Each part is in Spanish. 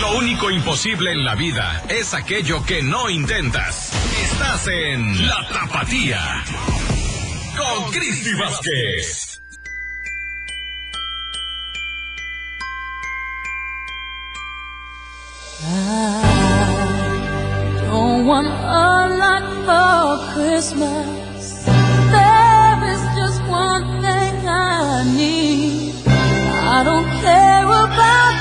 Lo único imposible en la vida es aquello que no intentas. Estás en La Tapatía. Con Cristi Vázquez. I don't want a lot for Christmas. There is just one thing I need. I don't care about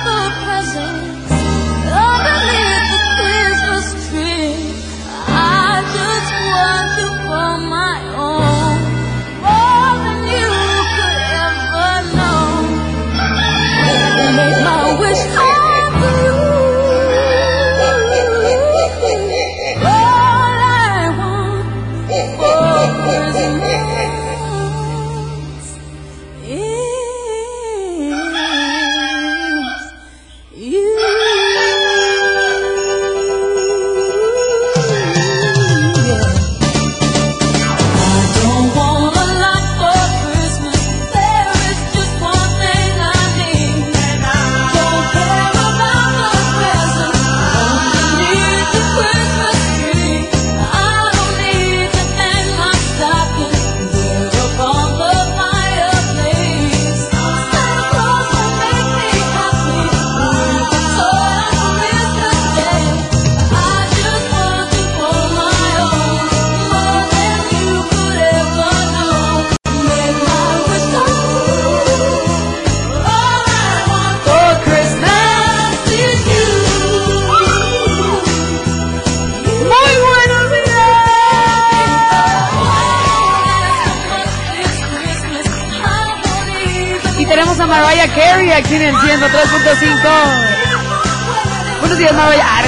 Mariah Carey aquí en el 103.5. Buenos días,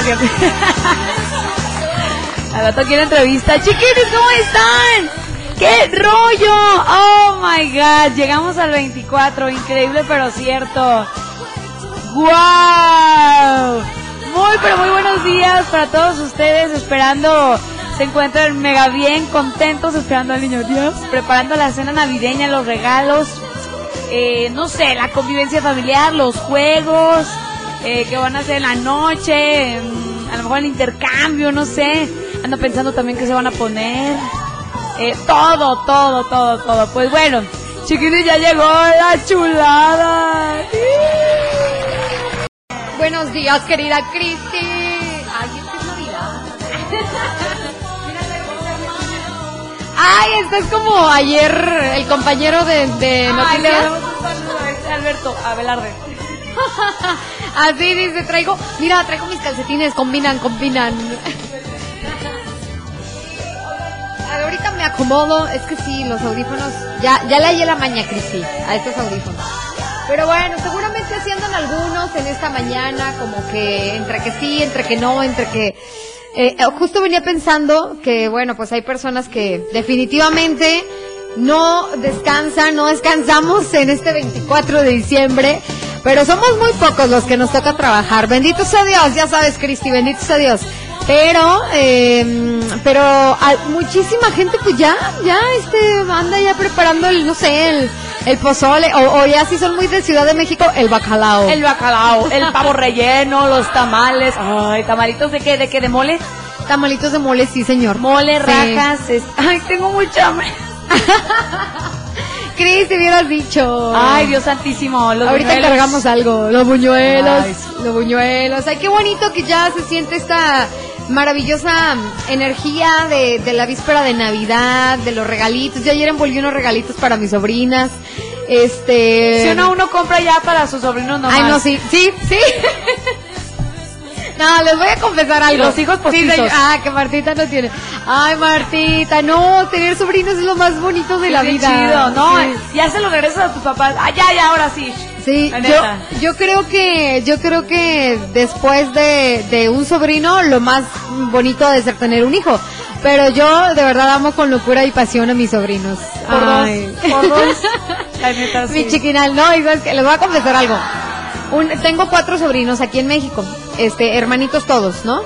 cierto. Al rato quiero entrevista. Chiquitos, ¿cómo están? ¡Qué rollo! Oh my god, llegamos al 24. Increíble, pero cierto. ¡Wow! Muy, pero muy buenos días para todos ustedes. Esperando se encuentren mega bien, contentos, esperando al niño Dios, preparando la cena navideña, los regalos, eh, no sé, la convivencia familiar, los juegos, eh, que van a hacer en la noche, mm, a lo mejor el intercambio, no sé. Ando pensando también que se van a poner. Eh, todo, todo, todo, todo. Pues bueno, chiquitos, ya llegó la chulada. Buenos días, querida Cristi. Ay, es que es Navidad. Ay, estás como ayer el compañero de, de Ay, le damos un saludo a este Alberto Abelarde. Así dice, traigo, mira, traigo mis calcetines, combinan, combinan. Ahorita me acomodo, es que sí, los audífonos, ya, ya le hallé la maña, Cristi, a estos audífonos. Pero bueno, seguramente andan algunos en esta mañana, como que entre que sí, entre que no, entre que... eh, eh, justo venía pensando que, bueno, pues hay personas que definitivamente no descansan, no descansamos en este 24 de diciembre, pero somos muy pocos los que nos toca trabajar. Bendito sea Dios, ya sabes, Cristi, bendito sea Dios. Pero, eh, pero a- muchísima gente pues ya, ya, este, anda ya preparando el, no sé, el, el pozole, o, o ya si son muy de Ciudad de México, el bacalao. El bacalao, el pavo relleno, los tamales. Ay, tamalitos de qué, de qué, de mole. Tamalitos de mole, sí, señor. Mole, Sí. rajas. es- Ay, tengo mucha hambre. Cris, te hubieras dicho. Ay, Dios santísimo. Los Ahorita buñuelos. cargamos algo, los buñuelos, Ay, sí. los buñuelos. Ay, qué bonito que ya se siente esta maravillosa energía de, de la víspera de Navidad, de los regalitos. Yo ayer envolví unos regalitos para mis sobrinas. Este. Si uno uno compra ya para sus sobrinos nomás. Ay, no, sí, sí, sí. No, les voy a confesar algo. los hijos postizos. ah, que Martita no tiene. Ay, Martita, no, tener sobrinos es lo más bonito de la vida. chido, ¿no? Sí. Ya se lo regresas a tus papás. Ah, ya, ya, ahora sí. Sí, yo, yo creo que, yo creo que después de, de un sobrino, lo más bonito de ser tener un hijo. Pero yo de verdad amo con locura y pasión a mis sobrinos. Por Ay. dos, por dos. La neta, sí. Mi chiquinal, no, y sabes que les voy a confesar algo. Un- tengo cuatro sobrinos aquí en México, este, hermanitos todos, ¿no?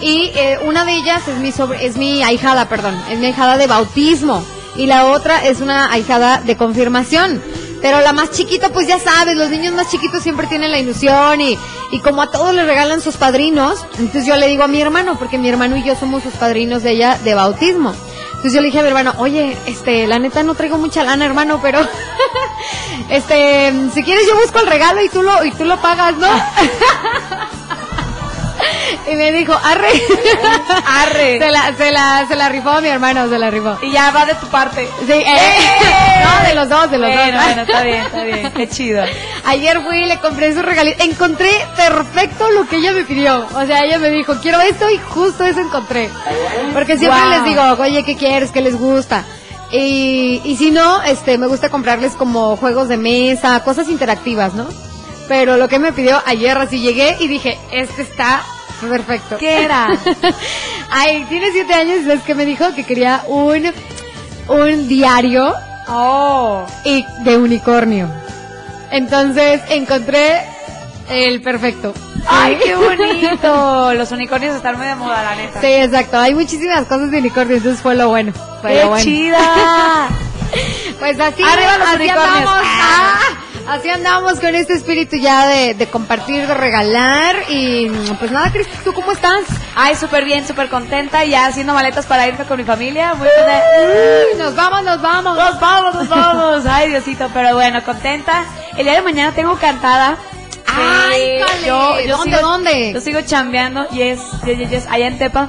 Y eh, una de ellas es mi sobre, es mi ahijada, perdón, es mi ahijada de bautismo y la otra es una ahijada de confirmación. Pero la más chiquita, pues ya sabes, los niños más chiquitos siempre tienen la ilusión y, y como a todos les regalan sus padrinos, entonces yo le digo a mi hermano, porque mi hermano y yo somos sus padrinos de ella de bautismo. Entonces yo le dije a mi hermano, oye, este, la neta no traigo mucha lana, hermano, pero, este, si quieres yo busco el regalo y tú lo, y tú lo pagas, ¿no? y me dijo, arre. Arre. Se la, se la, se la rifó mi hermano, se la rifó. Y ya va de tu parte. Sí, eh, no, de los dos, de los bueno, dos. bueno, está bien, está bien. Qué chido. Ayer fui y le compré su regalito. Encontré perfecto lo que ella me pidió. O sea, ella me dijo, quiero esto y justo eso encontré. Porque siempre Wow. les digo, oye, ¿qué quieres? ¿Qué les gusta? Y, y si no, este, me gusta comprarles como juegos de mesa, cosas interactivas, ¿no? Pero lo que me pidió ayer, así llegué y dije, este está perfecto. ¿Qué era? Ay, tiene siete años y ¿sabes qué me dijo? Que quería un, un diario Oh. y de unicornio. Entonces encontré el perfecto. Ay, qué bonito. Los unicornios están muy de moda, la neta. Sí, exacto. Hay muchísimas cosas de unicornio, entonces fue lo bueno. Fue Qué lo bueno. chida. Pues así, Arriba los así unicornios. andamos. Ah. Así andamos con este espíritu ya de, de compartir, de regalar. Y pues nada, Cris, ¿tú cómo estás? Ay, súper bien, súper contenta. Ya haciendo maletas para irme con mi familia. Muy contenta. Uy, Nos vamos, nos vamos. Nos vamos, nos vamos. Ay, Diosito, pero bueno, contenta. El día de mañana tengo cantada. Ay, Eh, jale. ¿Dónde, sigo- dónde? Yo sigo chambeando. Yes, yes, yes, yes, allá en Tepa.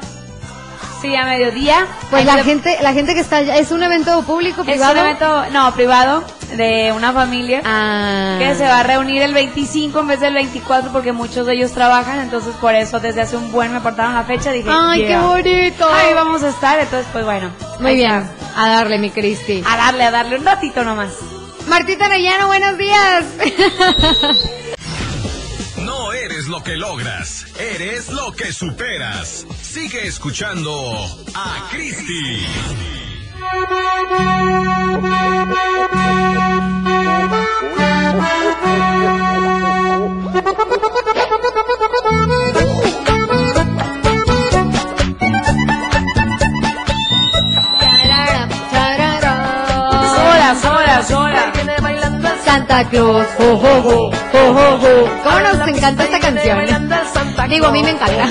Sí, a mediodía. Pues la te- gente, la gente que está allá, ¿es un evento público, Es privado? un evento, no, privado, de una familia. Ah. Que se va a reunir el 25 en vez del 24 porque muchos de ellos trabajan, entonces por eso desde hace un buen me apartaron la fecha, dije, Ay, qué bonito. Ahí vamos a estar, entonces pues bueno. Muy bien. A darle, mi Cristi. A darle, a darle un ratito nomás. Martita Arellano, buenos días. Lo que logras, eres lo que superas. Sigue escuchando a Cristi. Encanta esta canción? Digo, a mí me encanta.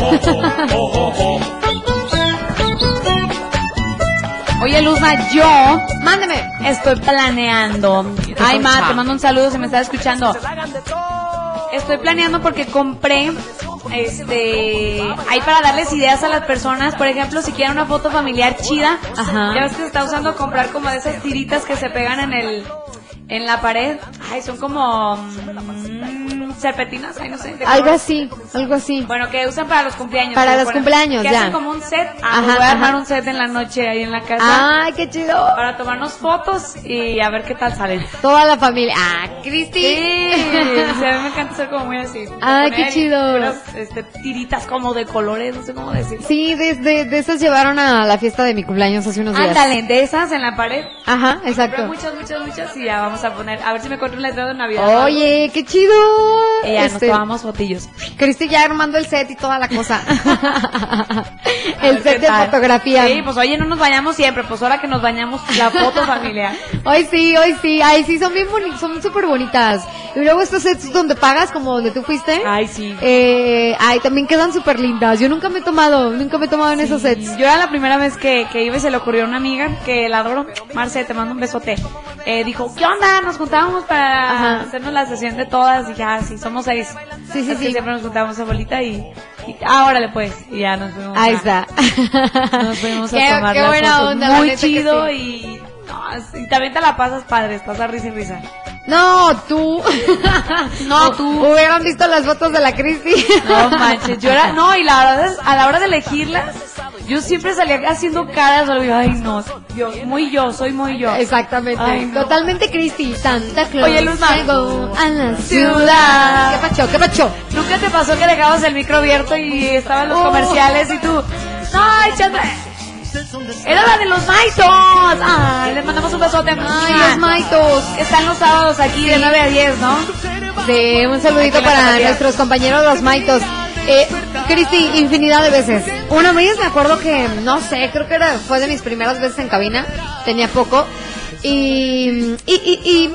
Oye, Luzma, yo Mándeme. estoy planeando. Ay, ma, te mando un saludo si me estás escuchando. Estoy planeando porque compré este ahí para darles ideas a las personas, por ejemplo, si quieren una foto familiar chida, Ajá. ya ves que se está usando comprar como de esas tiritas que se pegan en el en la pared. Ay, son como mm, serpentinas, ay no sé. de Algo así, algo así. Bueno, que usan para los cumpleaños. Para los ponen- cumpleaños, que ya. hacen como un set. Ah, Ajá, voy a armar un set en la noche ahí en la casa. Ay, qué chido. Para tomarnos fotos y a ver qué tal salen. Toda la familia. Ah, Cristi. Sí, sí, a mí me encanta ser como muy así. Ay, qué Poner chido. Unas este, tiritas como de colores, no sé cómo decir. Sí, de, de, de esas llevaron a la fiesta de mi cumpleaños hace unos días. Ándale, de esas en la pared. Ajá, exacto. muchas, muchas, muchas y ya vamos a poner, a ver si me encuentro un letrero de Navidad. Oye, qué chido. Y ya nos Este, tomamos fotillos. Cristi ya armando el set y toda la cosa. El set de tal. fotografía. Sí, pues oye, no nos bañamos siempre, pues ahora que nos bañamos la foto familiar. Hoy sí, hoy sí. Ay, sí, son bien bonitas, son súper bonitas. Y luego estos sets donde pagas, como donde tú fuiste. Ay, sí. Eh, ay, también quedan súper lindas. Yo nunca me he tomado, nunca me he tomado en esos sets. Yo era la primera vez que, que iba y se le ocurrió a una amiga que la adoro, Marce, te mando un besote. Eh, dijo, ¿qué onda? Nos juntábamos para Ajá. hacernos la sesión de todas y ya, sí, somos seis. Sí, sí, Es que sí. siempre nos juntábamos a bolita y, y ah, órale pues, y ya nos fuimos. Ahí a- está. Nos fuimos qué, a tomar qué las buena fotos. onda, Muy chido sí. y, no, y también te la pasas padre, estás a risa y risa. No, tú. No, tú. Hubieran visto las fotos de la Cristi. No manches, yo era, no, y la verdad es, a la hora de elegirlas, yo siempre salía haciendo caras, ay no, yo, muy yo, soy muy yo. Exactamente. Ay, no. Totalmente Cristi. Santa Claus. Oye, Luzma. llegó a la Ciudad. ¿Qué pacho? ¿Qué pacho? ¿Nunca te pasó que dejabas el micro abierto y estaban los Oh. comerciales y tú, ay, chanda, era la de los Maitos. Ay, les mandamos un besote. Ay, los maitos. Están los sábados aquí de 9 a 10, ¿no? Sí, un saludito para nuestros compañeros los maitos. Eh, Cristi, infinidad de veces. Una vez me acuerdo que, no sé, creo que era, fue de mis primeras veces en cabina, tenía poco, y, y, y, y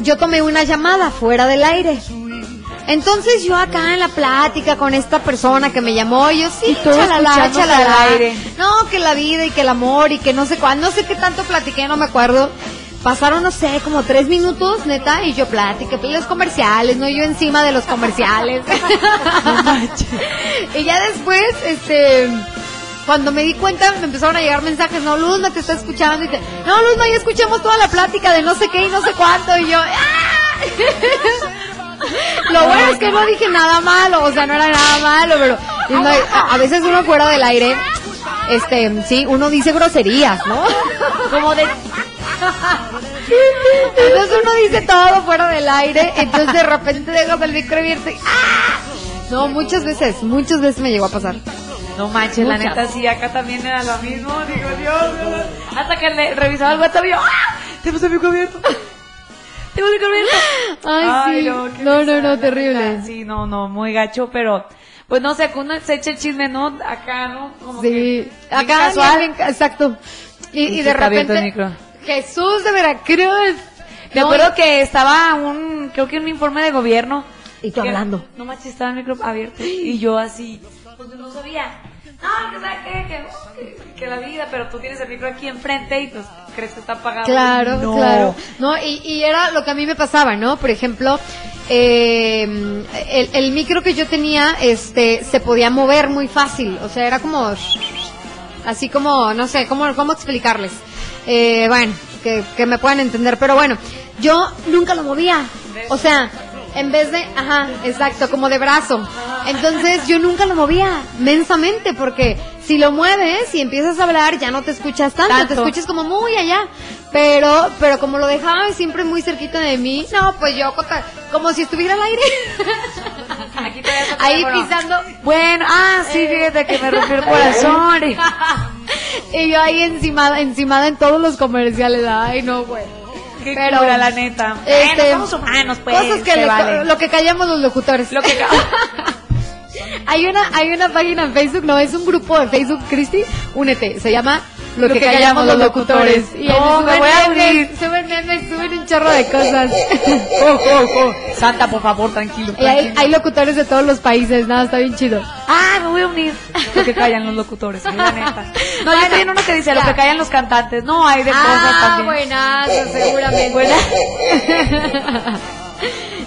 yo tomé una llamada fuera del aire. Entonces yo acá en la plática con esta persona que me llamó, yo sí, chalala, chalala. al aire. No, que la vida y que el amor y que no sé cuál, no sé qué tanto platiqué, no me acuerdo. Pasaron, no sé, como tres minutos, neta, y yo platiqué los comerciales, no yo encima de los comerciales. y ya después, este, cuando me di cuenta, me empezaron a llegar mensajes, no, Luzma te está escuchando, y te, no, Luzma, ya escuchamos toda la plática de no sé qué y no sé cuánto, y yo, ¡ah! Lo bueno es que no dije nada malo, o sea, no era nada malo, pero y no, a a veces uno fuera del aire, este, sí, uno dice groserías, ¿no? Como de... Entonces uno dice todo fuera del aire, entonces de repente dejas el micro abierto y ¡ah! No, muchas veces, muchas veces me llegó a pasar. No manches, la neta sí, acá también era lo mismo. Digo, Dios, Dios. Hasta que le revisaba el WhatsApp y yo, ¡ah! Tenemos el micro abierto. Tenemos el micro abierto. Ay, sí. qué No, no, no, pesada, terrible. Sí, no, no, muy gacho, pero pues no sé, que uno se echa el chisme, ¿no? Acá, ¿no? Como Sí, que acá casual. bien- exacto. Y, Y y sí de repente. Jesús de Veracruz. Me No, acuerdo que estaba un, creo que un informe de gobierno. Y tú Que- hablando. No manches, estaba el micro abierto. Y yo así, pues no sabía. No, que que, que, que la vida, pero tú tienes el micro aquí enfrente y pues crees que está apagado. Claro, No. claro. No, y, y era lo que a mí me pasaba, ¿no? Por ejemplo, eh, el, el micro que yo tenía, este, se podía mover muy fácil. O sea, era como, así como, no sé, cómo, cómo explicarles. Eh, bueno, que, que me puedan entender. Pero bueno, yo nunca lo movía. O sea, en vez de, ajá, exacto, como de brazo. Entonces yo nunca lo movía, mensamente, porque si lo mueves y empiezas a hablar, ya no te escuchas tanto, Tanto. te escuchas como muy allá. Pero, pero como lo dejaba siempre muy cerquita de mí, no, pues yo como si estuviera al aire. Aquí Ahí pisando. Bueno, ah, sí, fíjate que me rompió el corazón. y- yo ahí encimada, encimada en todos los comerciales. Ay, no, güey. Qué Pero, cura, la neta. este, somos humanos, pues. Cosas que se le- vale. lo que callamos los locutores. Lo que hay una hay una página en Facebook, no, es un grupo de Facebook, Cristi, únete, se llama Lo, que, callamos los locutores. Y No, me voy a unir. Suben memes, suben un chorro de cosas. Santa, por favor, tranquilo. hay, hay locutores de todos los países, nada, está bien chido. Ah, me voy a unir. Lo que callan los locutores, la neta. No, yo Bueno, estoy en uno que dice lo que callan los cantantes. No, hay de cosas Ah, también. buenazo, seguramente.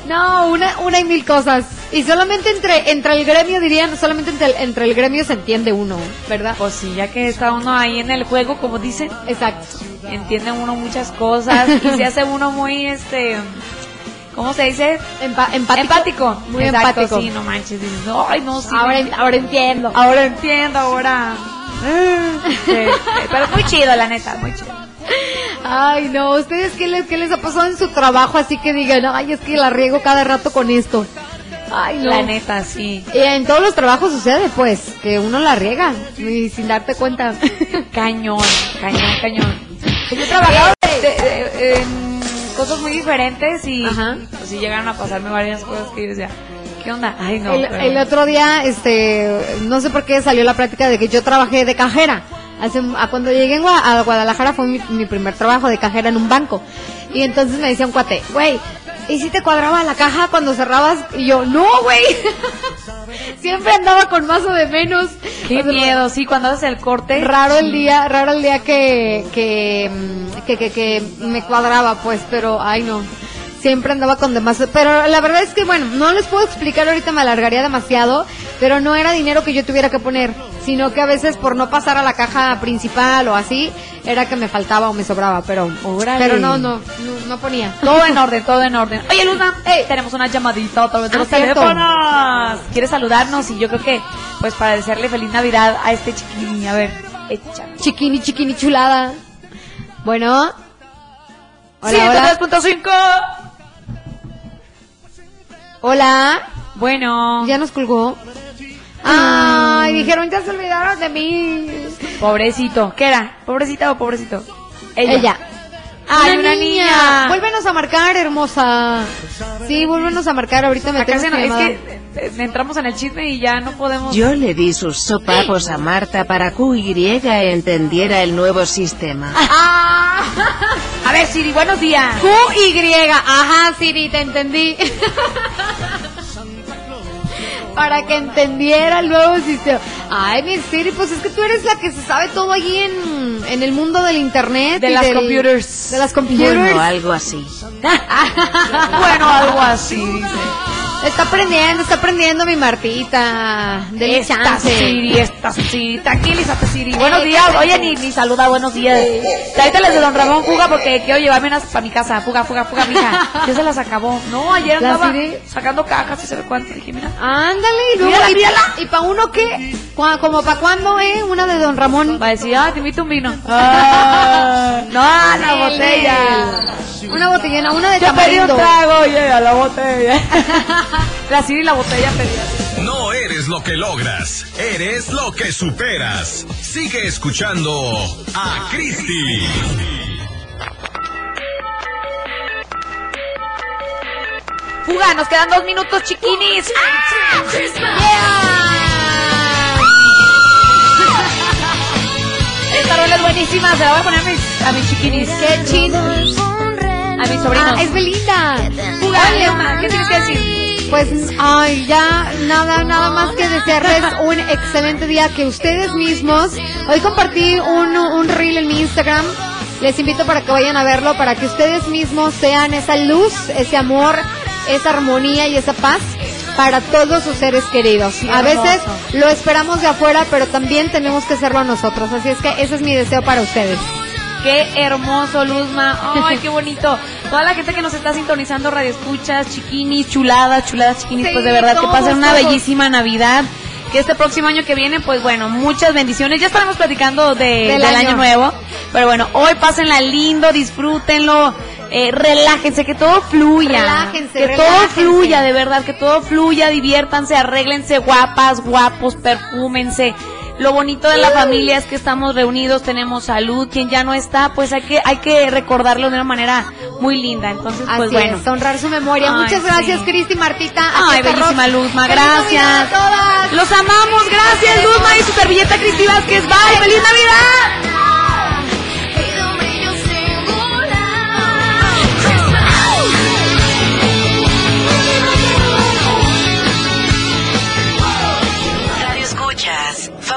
no, una, una y mil cosas. Y solamente entre, entre el gremio, dirían, solamente entre el, entre el gremio se entiende uno, ¿verdad? Pues sí, ya que está uno ahí en el juego, como dicen, Exacto. entiende uno muchas cosas y se hace uno muy, este, ¿cómo se dice? Empa- empático. Empático. Muy Exacto, empático. Sí, no manches. Dices, no, ay, no, sí. Ahora, en- ahora entiendo. ahora entiendo, ahora. Sí, pero es muy chido, la neta, muy chido. Ay, no, ¿ustedes qué les, qué les ha pasado en su trabajo? Así que digan, ay, es que la riego cada rato con esto. Ay, no. La neta, sí. Y en todos los trabajos sucede, pues, que uno la riega y sin darte cuenta. Cañón, cañón, cañón. Yo he trabajado de- de- en cosas muy diferentes y Ajá. pues sí llegaron a pasarme varias cosas que yo decía, ¿qué onda? Ay, no. el, pero- el otro día, este, no sé por qué salió la plática de que yo trabajé de cajera. Hace, a cuando llegué a Guadalajara fue mi, mi primer trabajo de cajera en un banco. Y entonces me decía un cuate, güey, ¿y si te cuadraba la caja cuando cerrabas? Y yo, no, güey. Siempre andaba con más o de menos. Qué O sea, miedo, sí, cuando haces el corte. Raro el día, raro el día que, que, mm, que, que, que me cuadraba, pues, pero, ay no. Siempre andaba con demás. Pero la verdad es que, bueno, no les puedo explicar ahorita, me alargaría demasiado, pero no era dinero que yo tuviera que poner, sino que a veces por no pasar a la caja principal o así, era que me faltaba o me sobraba, pero, pero no, no, no, no ponía. Todo en orden, todo en orden. Oye, Luna, tenemos una llamadita a través de Ah, los cierto. teléfonos. ¿Quieres saludarnos? Y yo creo que, pues, para desearle feliz Navidad a este chiquilín. A ver, echa. Chiquini, chiquini, chulada. Bueno. Hola, hola. 103.5. Hola. Bueno. Ya nos colgó. Ay, dijeron, ya se olvidaron de mí. Pobrecito. ¿Qué era? ¿Pobrecita o pobrecito? Ella. Ay, una niña. Vuélvenos a marcar, hermosa. Sí, vuélvenos a marcar. Ahorita me tengo nos- es que eh, entramos en el chisme y ya no podemos. Yo le di sus sopapos a Marta para QY entendiera el nuevo sistema. Ah, A ver, Siri, buenos días. Q-Y. Ajá, Siri, te entendí. Para que entendiera el nuevo sistema. Ay, mi Siri, pues es que tú eres la que se sabe todo allí en, en el mundo del internet. De y las del- computers. De las computers. Bueno, algo así. bueno, algo así, dice. Está aprendiendo, está aprendiendo mi Martita. Dele Esta chance. Siri, esta Siri, tranquilízate Siri. Buenos días, oye, ni, ni saluda, buenos días. Tráeteles de Don Ramón, fuga, porque quiero llevarme unas para mi casa. Fuga, fuga, fuga, mija. Ya se las acabó. No, ayer ¿La andaba sacando cajas y se ve cuánto. Dije, mira. Ándale, y luego. Mírala, y- mírala. ¿Y para uno qué? ¿Como para cuándo, eh? Una de Don Ramón. Va a decir, ah, te invito un vino. Ah, no, la botella. Una botellina, una de Yo pedí un tamarindo. trago, llega la botella. la Siri y la botella pedía. No eres lo que logras, eres lo que superas. Sigue escuchando a Cristi. Fuga, nos quedan dos minutos, chiquinis. Esta rola es buenísima, se la voy a poner a mis, a mis chiquinis. A mis sobrinos. Ah, es Belinda. Fuga, Emma, ¿qué tienes que decir? Pues, ay, ya nada, nada más que desearles un excelente día que ustedes mismos. Hoy compartí un, un reel en mi Instagram. Les invito para que vayan a verlo, para que ustedes mismos sean esa luz, ese amor, esa armonía y esa paz para todos sus seres queridos. A veces lo esperamos de afuera, pero también tenemos que hacerlo nosotros. Así es que ese es mi deseo para ustedes. Qué hermoso, Luzma. Ay, qué bonito. Toda la gente que nos está sintonizando, radio escuchas, chiquinis, chuladas, chuladas, chiquinis, Sí, pues de verdad que pasen una todos. bellísima Navidad. Que este próximo año que viene, pues bueno, muchas bendiciones. Ya estaremos platicando de- Del del, año. año. nuevo. Pero bueno, hoy pásenla lindo, disfrútenlo, eh, relájense, que todo fluya. Relájense, que todo fluya, de verdad, que todo fluya, diviértanse, arréglense guapas, guapos, perfúmense. Lo bonito de la familia es que estamos reunidos, tenemos salud. Quien ya no está, pues hay que hay que recordarlo de una manera muy linda. Entonces, Así pues bueno. es, honrar su memoria. Ay, Muchas gracias, sí. Cristi Martita. Ay, bellísima. Luzma, ¡Feliz gracias. A todas! Los amamos, gracias Luzma y su servilleta Cristi Vázquez. Bye, feliz Navidad.